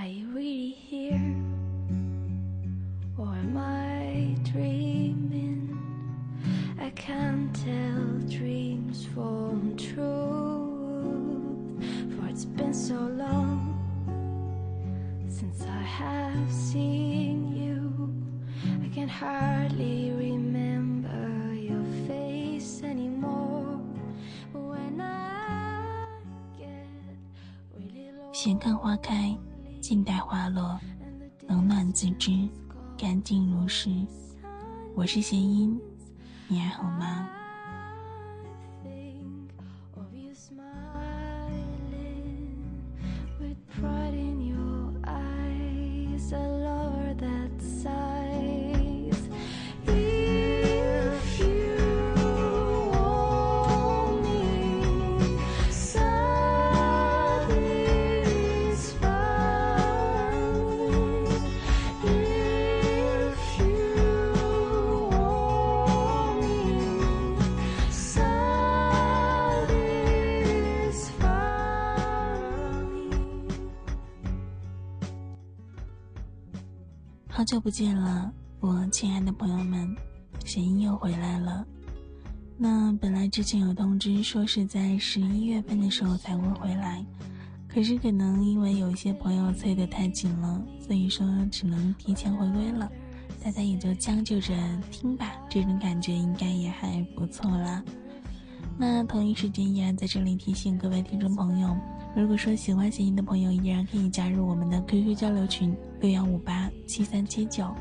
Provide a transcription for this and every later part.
Are you really here? Or am I dreaming? I can't tell dreams from truth. For it's been so long since I have seen you. I can hardly remember your face anymore. When I get really low. 静待花落，冷暖自知，干净如是。我是弦音，你还好吗？久不见了，我亲爱的朋友们，弦音又回来了。那本来之前有通知说是在十一月份的时候才会回来，可是可能因为有一些朋友催得太紧了，所以说只能提前回归了。大家也就将就着听吧，这种感觉应该也还不错啦。那同一时间依然在这里提醒各位听众朋友，如果说喜欢谐音的朋友，依然可以加入我们的 QQ 交流群六幺五八七三七九，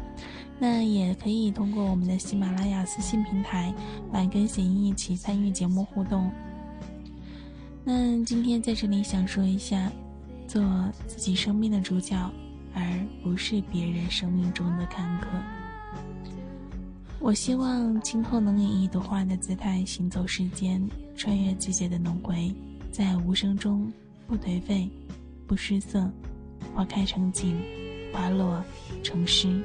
那也可以通过我们的喜马拉雅私信平台来跟谐音一起参与节目互动。那今天在这里想说一下，做自己生命的主角，而不是别人生命中的看客。我希望今后能以一朵花的姿态行走世间，穿越季节的轮回，在无声中不颓废，不失色，花开成景，花落成诗。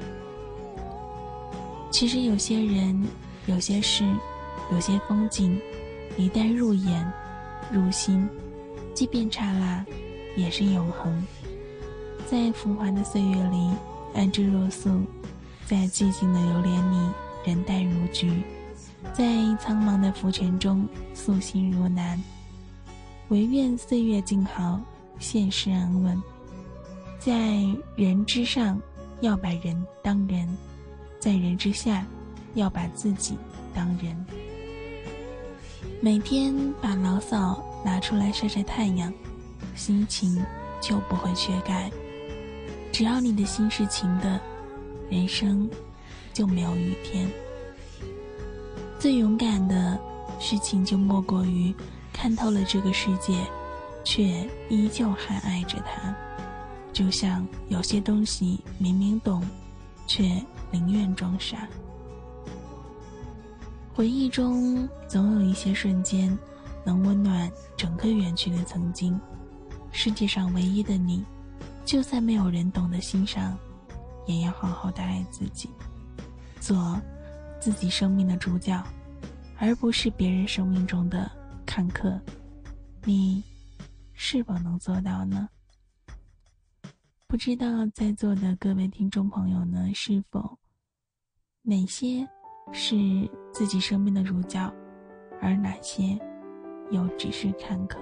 其实有些人、有些事、有些风景，一旦入眼、入心，即便刹那，也是永恒。在浮华的岁月里，安之若素；在寂静的流连里，人淡如菊；在苍茫的浮尘中，素心如兰。唯愿岁月静好，现世安稳。在人之上，要把人当人；在人之下，要把自己当人。每天把牢骚拿出来晒晒太阳，心情就不会缺钙。只要你的心是晴的，人生就没有雨天。最勇敢的事情，就莫过于看透了这个世界，却依旧还爱着它。就像有些东西明明懂，却宁愿装傻。回忆中总有一些瞬间，能温暖整个远去的曾经。世界上唯一的你，就算没有人懂得欣赏，也要好好的爱自己，做自己生命的主角，而不是别人生命中的看客。你是否能做到呢？不知道在座的各位听众朋友呢，是否哪些是自己生命的主角，而哪些又只是看客？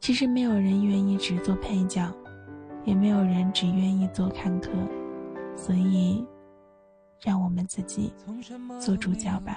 其实没有人愿意只做配角，也没有人只愿意做看客，所以，让我们自己做主角吧。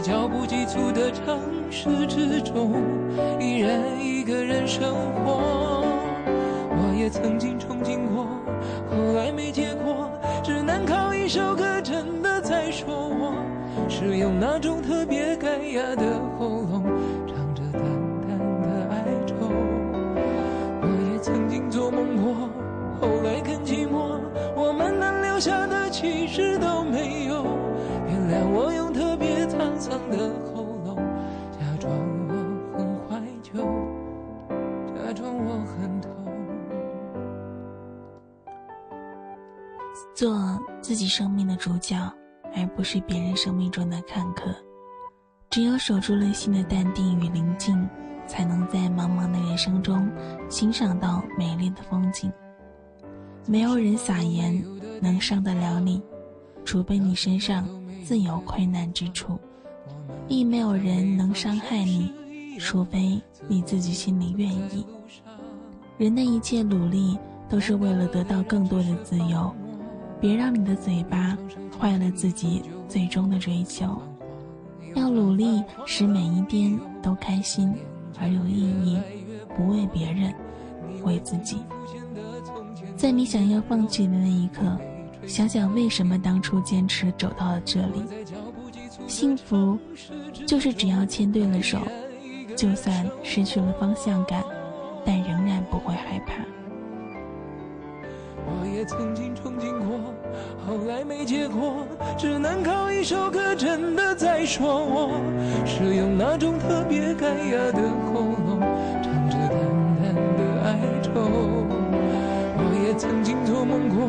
脚步急促的城市之中，依然一个人生活。我也曾经憧憬过，后来没结果，只能靠一首歌，真的在说我，是用那种特别干哑的喉咙，的喉咙，假装我很怀旧，假装我很痛。做自己生命的主角，而不是别人生命中的看客。只有守住了心的淡定与宁静，才能在茫茫的人生中欣赏到美丽的风景。没有人撒盐能伤得了你，除非你身上自有困难之处；亦没有人能伤害你，除非你自己心里愿意。人的一切努力都是为了得到更多的自由。别让你的嘴巴坏了自己最终的追求。要努力使每一天都开心而有意义，不为别人，为自己。在你想要放弃的那一刻，想想为什么当初坚持走到了这里。幸福，就是只要牵对了手，就算失去了方向感，但仍然不会害怕。我也曾经憧憬过，后来没结果，只能靠一首歌，真的在说我，是用那种特别干哑的喉咙，唱着淡淡的哀愁。我也曾经做梦过，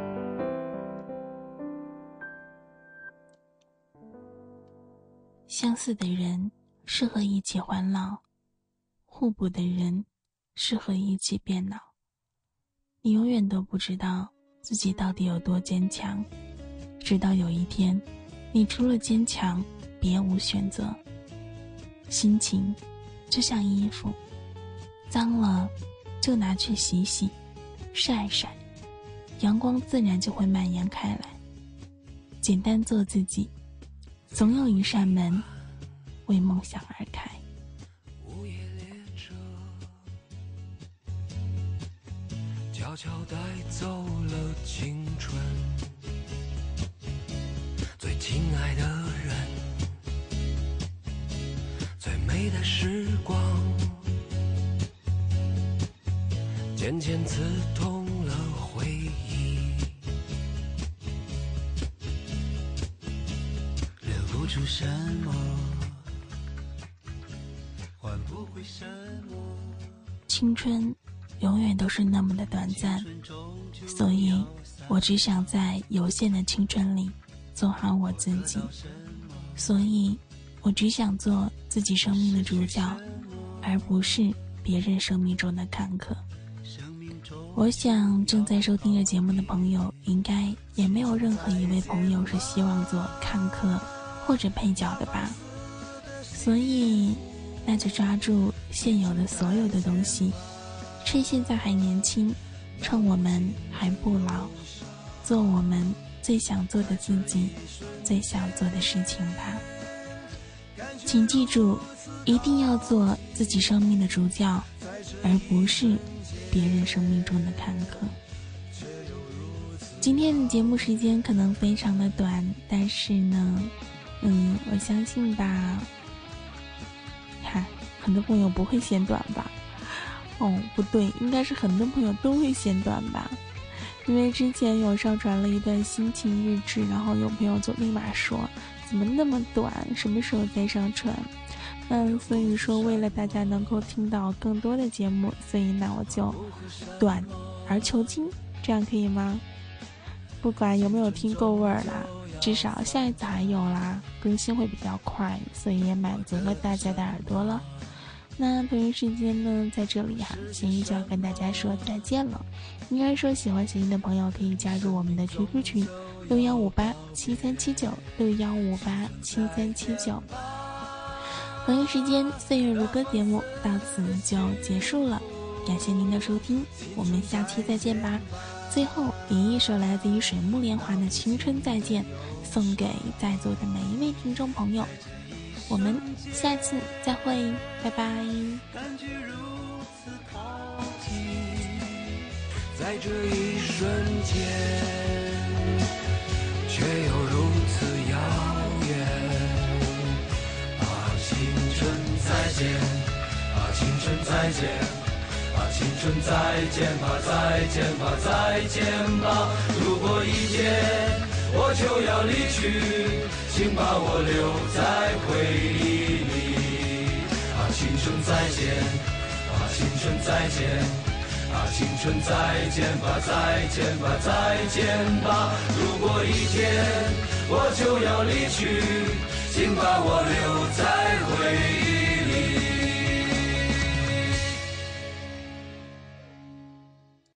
相似的人适合一起欢闹，互补的人适合一起变老。你永远都不知道自己到底有多坚强，直到有一天，你除了坚强。别无选择。心情就像衣服，脏了就拿去洗洗、晒晒，阳光自然就会蔓延开来。简单做自己，总有一扇门为梦想而开。午夜列车悄悄带走了青春，最亲爱的人。最美的时光，渐渐刺痛什么，换不回什么。青春永远都是那么的短暂，所以我只想在有限的青春里做好我自己，所以。我只想做自己生命的主角，而不是别人生命中的看客。我想正在收听着节目的朋友，应该也没有任何一位朋友是希望做看客或者配角的吧。所以，那就抓住现有的所有的东西，趁现在还年轻，趁我们还不老，做我们最想做的自己，最想做的事情吧。请记住，一定要做自己生命的主角，而不是别人生命中的看客。今天的节目时间可能非常的短，但是呢，嗯，我相信吧，看，很多朋友不会嫌短吧？哦，不对，应该是很多朋友都会嫌短吧？因为之前有上传了一段心情日志，然后有朋友就立马说。怎么那么短？什么时候再上传？嗯，所以说为了大家能够听到更多的节目，所以那我就短而求精，这样可以吗？不管有没有听够味儿啦，至少下一次还有啦，更新会比较快，所以也满足了大家的耳朵了。那北京时间呢，在这里哈，咸鱼就要跟大家说再见了。应该说喜欢咸鱼的朋友可以加入我们的 QQ 群六幺五八七三七九六幺五八七三七九。北京时间岁月如歌节目到此就结束了，感谢您的收听，我们下期再见吧。最后，以一首来自于水木年华的《青春再见》送给在座的每一位听众朋友。我们下次再会，拜拜。感觉如此靠近，在这一瞬间，却又如此遥远。啊，青春再见，啊，青春再见，啊，青春再见吧，再见吧，再见吧。如果一天我就要离去，请把我留在回忆里。啊，青春再见，啊，青春再见，啊，青春再见吧，再见吧，再见吧。如果一天我就要离去，请把我留在回忆